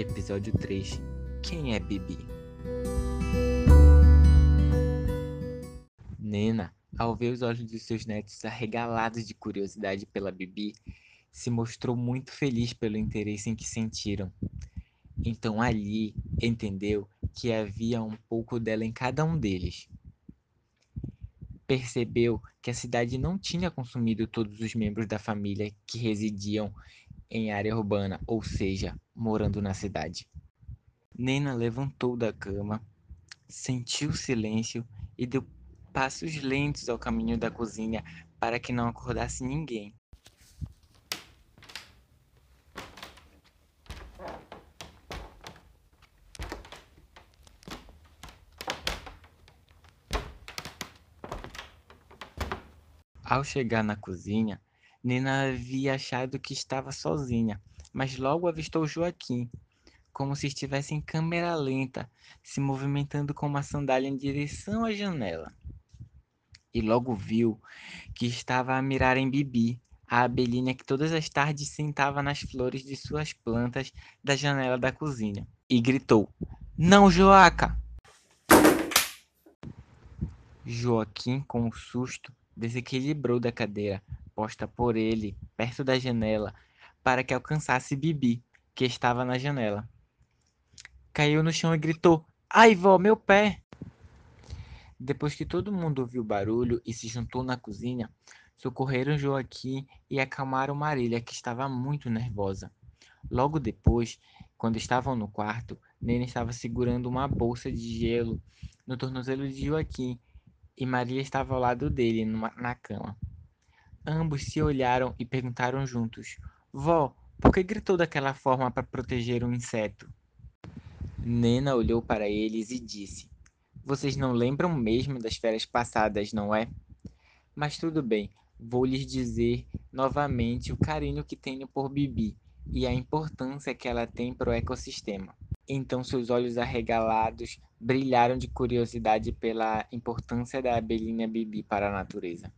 Episódio 3 Quem é Bibi? Nena, ao ver os olhos dos seus netos arregalados de curiosidade pela Bibi, se mostrou muito feliz pelo interesse em que sentiram. Então ali entendeu que havia um pouco dela em cada um deles. Percebeu que a cidade não tinha consumido todos os membros da família que residiam em área urbana, ou seja, morando na cidade. Nena levantou da cama, sentiu o silêncio e deu passos lentos ao caminho da cozinha para que não acordasse ninguém. Ao chegar na cozinha, Nina havia achado que estava sozinha, mas logo avistou Joaquim, como se estivesse em câmera lenta, se movimentando com uma sandália em direção à janela. E logo viu que estava a mirar em Bibi, a abelhinha que todas as tardes sentava nas flores de suas plantas da janela da cozinha, e gritou: Não, Joaca! Joaquim, com um susto, desequilibrou da cadeira, posta por ele, perto da janela, para que alcançasse Bibi, que estava na janela. Caiu no chão e gritou: Ai, vó, meu pé! Depois que todo mundo ouviu o barulho e se juntou na cozinha, socorreram Joaquim e acalmaram Marília, que estava muito nervosa. Logo depois, quando estavam no quarto, Nene estava segurando uma bolsa de gelo no tornozelo de Joaquim e Maria estava ao lado dele, numa, na cama. Ambos se olharam e perguntaram juntos: Vó, por que gritou daquela forma para proteger um inseto? Nena olhou para eles e disse: Vocês não lembram mesmo das férias passadas, não é? Mas tudo bem, vou lhes dizer novamente o carinho que tenho por Bibi e a importância que ela tem para o ecossistema. Então seus olhos arregalados brilharam de curiosidade pela importância da abelhinha Bibi para a natureza.